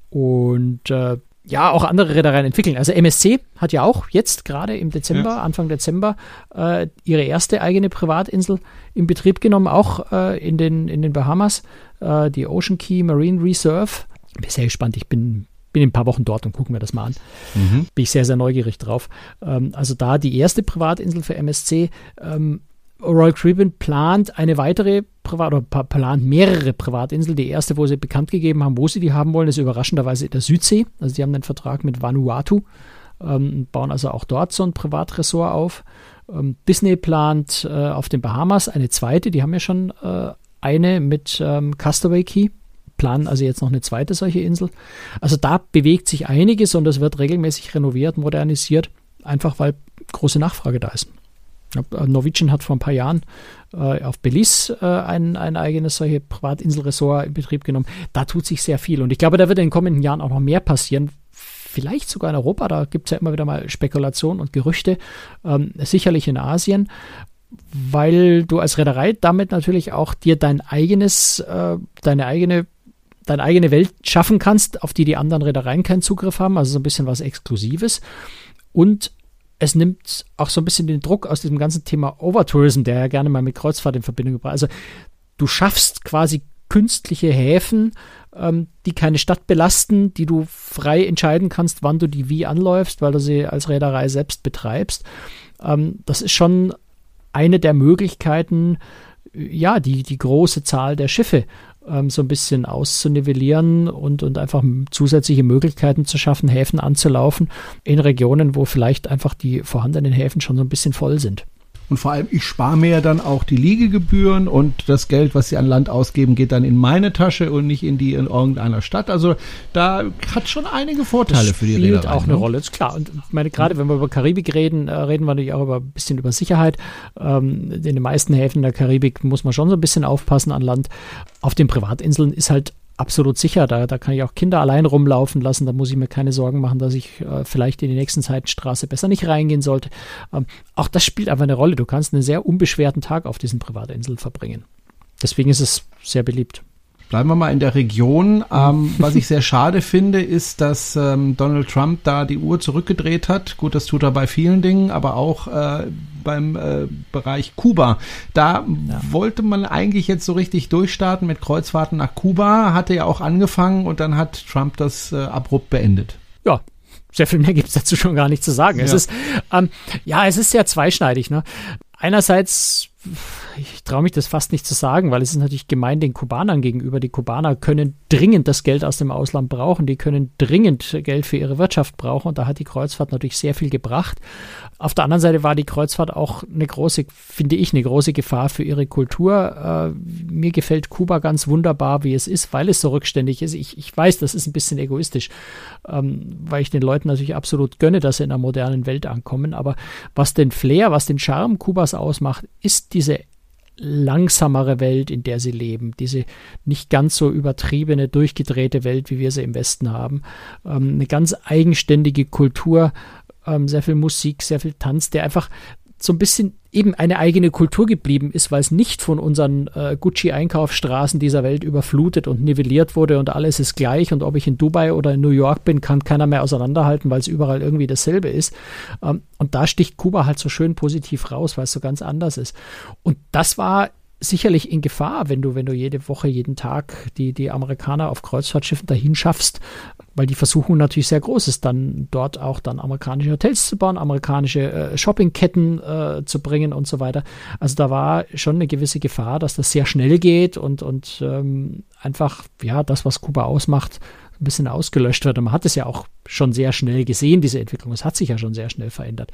Und äh, ja, auch andere Reedereien entwickeln. Also MSC hat ja auch jetzt gerade im Dezember, ja. Anfang Dezember, äh, ihre erste eigene Privatinsel in Betrieb genommen, auch äh, in, den, in den Bahamas, äh, die Ocean Key Marine Reserve. Bin sehr gespannt. Ich bin, bin in ein paar Wochen dort und gucke mir das mal an. Mhm. Bin ich sehr, sehr neugierig drauf. Ähm, also da die erste Privatinsel für MSC. Ähm, Royal Caribbean plant eine weitere Privat oder plant mehrere Privatinseln. Die erste, wo sie bekannt gegeben haben, wo sie die haben wollen, ist überraschenderweise in der Südsee. Also die haben einen Vertrag mit Vanuatu, ähm, bauen also auch dort so ein Privatressort auf. Ähm, Disney plant äh, auf den Bahamas eine zweite, die haben ja schon äh, eine mit ähm, Castaway Key, planen also jetzt noch eine zweite solche Insel. Also da bewegt sich einiges und es wird regelmäßig renoviert, modernisiert, einfach weil große Nachfrage da ist. Äh, Norwegian hat vor ein paar Jahren äh, auf Belize äh, ein, ein eigenes solche Privatinselressort in Betrieb genommen. Da tut sich sehr viel und ich glaube, da wird in den kommenden Jahren auch noch mehr passieren. Vielleicht sogar in Europa, da gibt es ja immer wieder mal Spekulationen und Gerüchte, ähm, sicherlich in Asien, weil du als Reederei damit natürlich auch dir dein eigenes, äh, deine eigene deine eigene Welt schaffen kannst, auf die die anderen Reedereien keinen Zugriff haben, also so ein bisschen was Exklusives. Und es nimmt auch so ein bisschen den Druck aus diesem ganzen Thema Overtourism, der ja gerne mal mit Kreuzfahrt in Verbindung gebracht Also du schaffst quasi künstliche Häfen, ähm, die keine Stadt belasten, die du frei entscheiden kannst, wann du die wie anläufst, weil du sie als Reederei selbst betreibst. Ähm, das ist schon eine der Möglichkeiten, ja, die, die große Zahl der Schiffe ähm, so ein bisschen auszunivellieren und, und einfach zusätzliche Möglichkeiten zu schaffen, Häfen anzulaufen in Regionen, wo vielleicht einfach die vorhandenen Häfen schon so ein bisschen voll sind. Und vor allem, ich spare mir ja dann auch die Liegegebühren und das Geld, was sie an Land ausgeben, geht dann in meine Tasche und nicht in die in irgendeiner Stadt. Also da hat schon einige Vorteile das für die Reederei. Spielt auch eine ne? Rolle, ist klar. Und ich meine, gerade wenn wir über Karibik reden, äh, reden wir natürlich auch über ein bisschen über Sicherheit. Ähm, in den meisten Häfen der Karibik muss man schon so ein bisschen aufpassen an Land. Auf den Privatinseln ist halt absolut sicher. Da, da kann ich auch Kinder allein rumlaufen lassen. Da muss ich mir keine Sorgen machen, dass ich äh, vielleicht in die nächsten Seitenstraße besser nicht reingehen sollte. Ähm, auch das spielt einfach eine Rolle. Du kannst einen sehr unbeschwerten Tag auf diesen Privatinseln verbringen. Deswegen ist es sehr beliebt. Bleiben wir mal in der Region. Ähm, was ich sehr schade finde, ist, dass ähm, Donald Trump da die Uhr zurückgedreht hat. Gut, das tut er bei vielen Dingen, aber auch äh, beim äh, Bereich Kuba. Da ja. wollte man eigentlich jetzt so richtig durchstarten mit Kreuzfahrten nach Kuba, hatte ja auch angefangen und dann hat Trump das äh, abrupt beendet. Ja, sehr viel mehr gibt es dazu schon gar nicht zu sagen. Ja. Es ist, ähm, ja, es ist sehr zweischneidig. Ne? Einerseits ich traue mich das fast nicht zu sagen, weil es ist natürlich gemein den Kubanern gegenüber. Die Kubaner können dringend das Geld aus dem Ausland brauchen, die können dringend Geld für ihre Wirtschaft brauchen und da hat die Kreuzfahrt natürlich sehr viel gebracht. Auf der anderen Seite war die Kreuzfahrt auch eine große, finde ich, eine große Gefahr für ihre Kultur. Äh, mir gefällt Kuba ganz wunderbar, wie es ist, weil es so rückständig ist. Ich, ich weiß, das ist ein bisschen egoistisch, ähm, weil ich den Leuten natürlich absolut gönne, dass sie in einer modernen Welt ankommen. Aber was den Flair, was den Charme Kubas ausmacht, ist diese langsamere Welt, in der sie leben, diese nicht ganz so übertriebene, durchgedrehte Welt, wie wir sie im Westen haben, ähm, eine ganz eigenständige Kultur, ähm, sehr viel Musik, sehr viel Tanz, der einfach so ein bisschen eben eine eigene Kultur geblieben ist, weil es nicht von unseren äh, Gucci-Einkaufsstraßen dieser Welt überflutet und nivelliert wurde und alles ist gleich und ob ich in Dubai oder in New York bin, kann keiner mehr auseinanderhalten, weil es überall irgendwie dasselbe ist. Ähm, und da sticht Kuba halt so schön positiv raus, weil es so ganz anders ist. Und das war sicherlich in Gefahr, wenn du, wenn du jede Woche, jeden Tag die, die Amerikaner auf Kreuzfahrtschiffen dahin schaffst, weil die Versuchung natürlich sehr groß ist, dann dort auch dann amerikanische Hotels zu bauen, amerikanische äh, Shoppingketten äh, zu bringen und so weiter. Also da war schon eine gewisse Gefahr, dass das sehr schnell geht und, und ähm, einfach, ja, das, was Kuba ausmacht, ein bisschen ausgelöscht wird. Und man hat es ja auch schon sehr schnell gesehen, diese Entwicklung. Es hat sich ja schon sehr schnell verändert.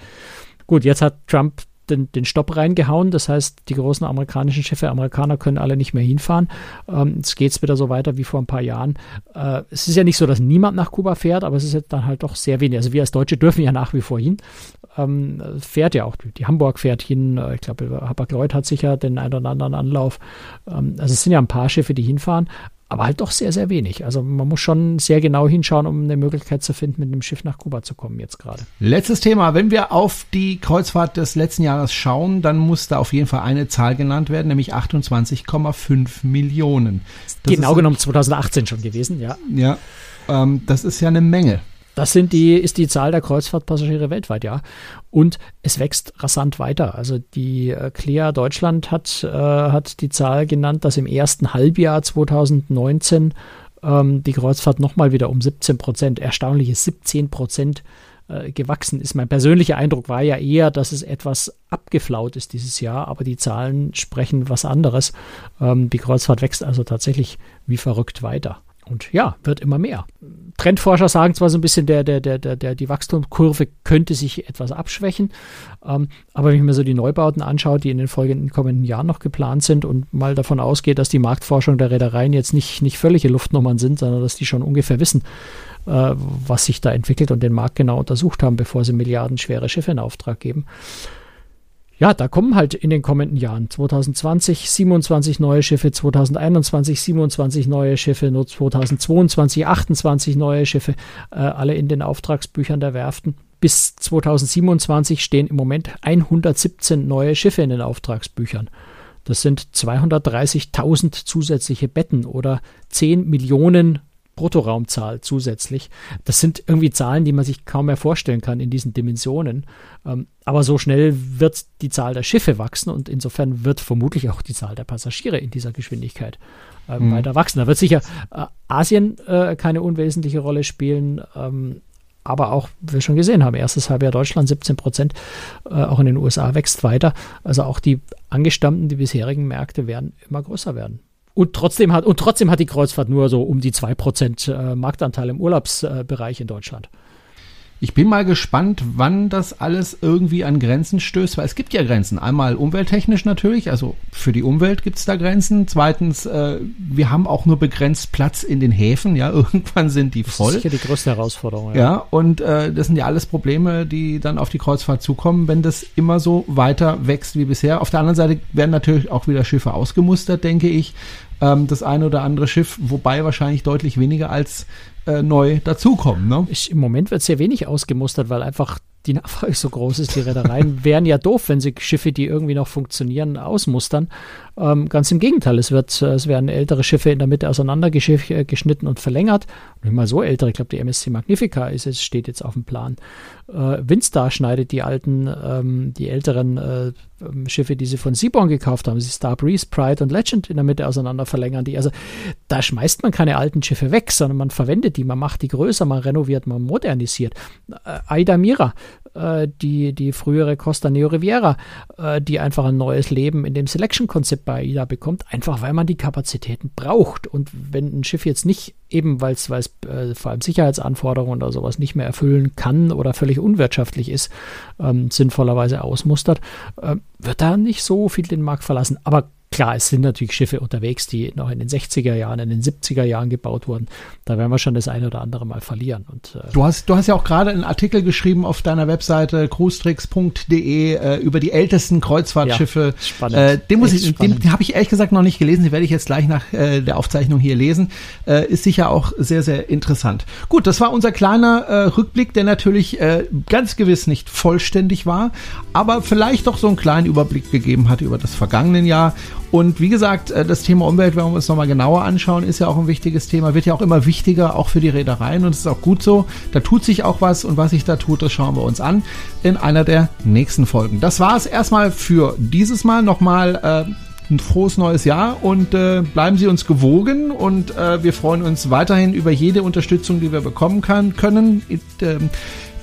Gut, jetzt hat Trump den, den Stopp reingehauen. Das heißt, die großen amerikanischen Schiffe, Amerikaner können alle nicht mehr hinfahren. Ähm, jetzt geht es wieder so weiter wie vor ein paar Jahren. Äh, es ist ja nicht so, dass niemand nach Kuba fährt, aber es ist jetzt dann halt doch sehr wenig. Also wir als Deutsche dürfen ja nach wie vor hin. Ähm, fährt ja auch, die Hamburg fährt hin. Äh, ich glaube, Hapag-Lloyd hat sicher den einen oder anderen Anlauf. Ähm, also es sind ja ein paar Schiffe, die hinfahren aber halt doch sehr, sehr wenig. Also man muss schon sehr genau hinschauen, um eine Möglichkeit zu finden, mit einem Schiff nach Kuba zu kommen jetzt gerade. Letztes Thema, wenn wir auf die Kreuzfahrt des letzten Jahres schauen, dann muss da auf jeden Fall eine Zahl genannt werden, nämlich 28,5 Millionen. Das genau genommen 2018 schon gewesen, ja. Ja, ähm, das ist ja eine Menge. Das sind die, ist die Zahl der Kreuzfahrtpassagiere weltweit, ja. Und es wächst rasant weiter. Also die äh, Deutschland hat, äh, hat die Zahl genannt, dass im ersten Halbjahr 2019 ähm, die Kreuzfahrt nochmal wieder um 17 Prozent, erstaunliche 17 Prozent äh, gewachsen ist. Mein persönlicher Eindruck war ja eher, dass es etwas abgeflaut ist dieses Jahr, aber die Zahlen sprechen was anderes. Ähm, die Kreuzfahrt wächst also tatsächlich wie verrückt weiter. Und ja, wird immer mehr. Trendforscher sagen zwar so ein bisschen, der, der, der, der, die Wachstumskurve könnte sich etwas abschwächen, ähm, aber wenn ich mir so die Neubauten anschaue, die in den folgenden kommenden Jahren noch geplant sind und mal davon ausgeht, dass die Marktforschung der Reedereien jetzt nicht, nicht völlige Luftnummern sind, sondern dass die schon ungefähr wissen, äh, was sich da entwickelt und den Markt genau untersucht haben, bevor sie milliardenschwere Schiffe in Auftrag geben ja, da kommen halt in den kommenden Jahren 2020 27 neue Schiffe, 2021 27 neue Schiffe, nur 2022 28 neue Schiffe, äh, alle in den Auftragsbüchern der Werften. Bis 2027 stehen im Moment 117 neue Schiffe in den Auftragsbüchern. Das sind 230.000 zusätzliche Betten oder 10 Millionen Bruttoraumzahl zusätzlich. Das sind irgendwie Zahlen, die man sich kaum mehr vorstellen kann in diesen Dimensionen. Ähm, aber so schnell wird die Zahl der Schiffe wachsen und insofern wird vermutlich auch die Zahl der Passagiere in dieser Geschwindigkeit äh, mhm. weiter wachsen. Da wird sicher äh, Asien äh, keine unwesentliche Rolle spielen. Ähm, aber auch, wie wir schon gesehen haben, erstes Halbjahr Deutschland 17 Prozent, äh, auch in den USA wächst weiter. Also auch die angestammten, die bisherigen Märkte werden immer größer werden. Und trotzdem hat, und trotzdem hat die Kreuzfahrt nur so um die 2% äh, Marktanteil im Urlaubsbereich in Deutschland. Ich bin mal gespannt, wann das alles irgendwie an Grenzen stößt, weil es gibt ja Grenzen. Einmal umwelttechnisch natürlich, also für die Umwelt gibt es da Grenzen. Zweitens, äh, wir haben auch nur begrenzt Platz in den Häfen, ja, irgendwann sind die voll. Das ist sicher die größte Herausforderung. Ja, ja und äh, das sind ja alles Probleme, die dann auf die Kreuzfahrt zukommen, wenn das immer so weiter wächst wie bisher. Auf der anderen Seite werden natürlich auch wieder Schiffe ausgemustert, denke ich ähm, das eine oder andere Schiff, wobei wahrscheinlich deutlich weniger als äh, neu dazukommen. Ne? Ich, Im Moment wird sehr wenig ausgemustert, weil einfach die Nachfrage so groß ist. Die Reedereien wären ja doof, wenn sie Schiffe, die irgendwie noch funktionieren, ausmustern. Ähm, ganz im Gegenteil, es, wird, es werden ältere Schiffe in der Mitte auseinandergeschnitten und verlängert. Nicht mal so ältere, ich glaube, die MSC Magnifica ist, es steht jetzt auf dem Plan. Äh, Windstar schneidet die alten, ähm, die älteren äh, ähm, Schiffe, die sie von Seaborn gekauft haben, sie Star Breeze, Pride und Legend in der Mitte auseinander verlängern die. Also da schmeißt man keine alten Schiffe weg, sondern man verwendet die, man macht die größer, man renoviert, man modernisiert. Äh, Aida Mira äh, die, die frühere Costa Neo Riviera, äh, die einfach ein neues Leben in dem Selection-Konzept bei AIDA bekommt, einfach weil man die Kapazitäten braucht. Und wenn ein Schiff jetzt nicht eben, weil es äh, vor allem Sicherheitsanforderungen oder sowas nicht mehr erfüllen kann oder völlig unwirtschaftlich ist, ähm, sinnvollerweise ausmustert, äh, wird da nicht so viel den Markt verlassen. Aber Klar, es sind natürlich Schiffe unterwegs, die noch in den 60er Jahren, in den 70er Jahren gebaut wurden. Da werden wir schon das eine oder andere Mal verlieren. Und, äh du, hast, du hast ja auch gerade einen Artikel geschrieben auf deiner Webseite cruestricks.de äh, über die ältesten Kreuzfahrtschiffe. Ja, spannend. Äh, den muss ich, den, den habe ich ehrlich gesagt noch nicht gelesen. Den werde ich jetzt gleich nach äh, der Aufzeichnung hier lesen. Äh, ist sicher auch sehr, sehr interessant. Gut, das war unser kleiner äh, Rückblick, der natürlich äh, ganz gewiss nicht vollständig war, aber vielleicht doch so einen kleinen Überblick gegeben hat über das vergangene Jahr. Und wie gesagt, äh, das Thema Umwelt, wenn wir uns nochmal genauer anschauen, ist ja auch ein wichtiges Thema, wird ja auch immer wichtiger, auch für die Reedereien. Und es ist auch gut so. Da tut sich auch was. Und was sich da tut, das schauen wir uns an in einer der nächsten Folgen. Das war es erstmal für dieses Mal. Nochmal äh, ein frohes neues Jahr und äh, bleiben Sie uns gewogen und äh, wir freuen uns weiterhin über jede Unterstützung, die wir bekommen kann, können. Äh,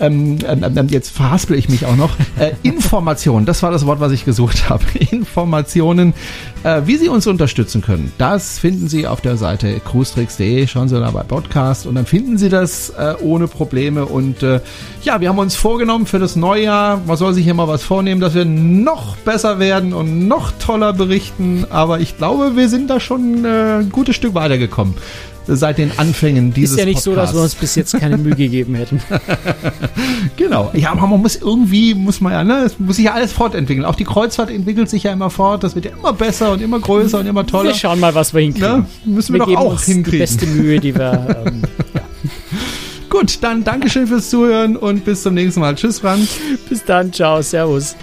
ähm, ähm, ähm, jetzt verhaspel ich mich auch noch, äh, Informationen, das war das Wort, was ich gesucht habe, Informationen, äh, wie Sie uns unterstützen können, das finden Sie auf der Seite cruestricks.de, schauen Sie da bei Podcast und dann finden Sie das äh, ohne Probleme. Und äh, ja, wir haben uns vorgenommen für das Neujahr, man soll sich immer was vornehmen, dass wir noch besser werden und noch toller berichten, aber ich glaube, wir sind da schon äh, ein gutes Stück weitergekommen seit den Anfängen dieses Ist ja nicht Podcasts. so, dass wir uns bis jetzt keine Mühe gegeben hätten. genau. Ja, aber man muss irgendwie, muss man ja, ne, es muss sich ja alles fortentwickeln. Auch die Kreuzfahrt entwickelt sich ja immer fort. Das wird ja immer besser und immer größer und immer toller. Wir schauen mal, was wir hinkriegen. Ne? Müssen wir, wir doch auch hinkriegen. Die beste Mühe, die wir, ähm, ja. Gut, dann Dankeschön fürs Zuhören und bis zum nächsten Mal. Tschüss, Frank. Bis dann, ciao, servus.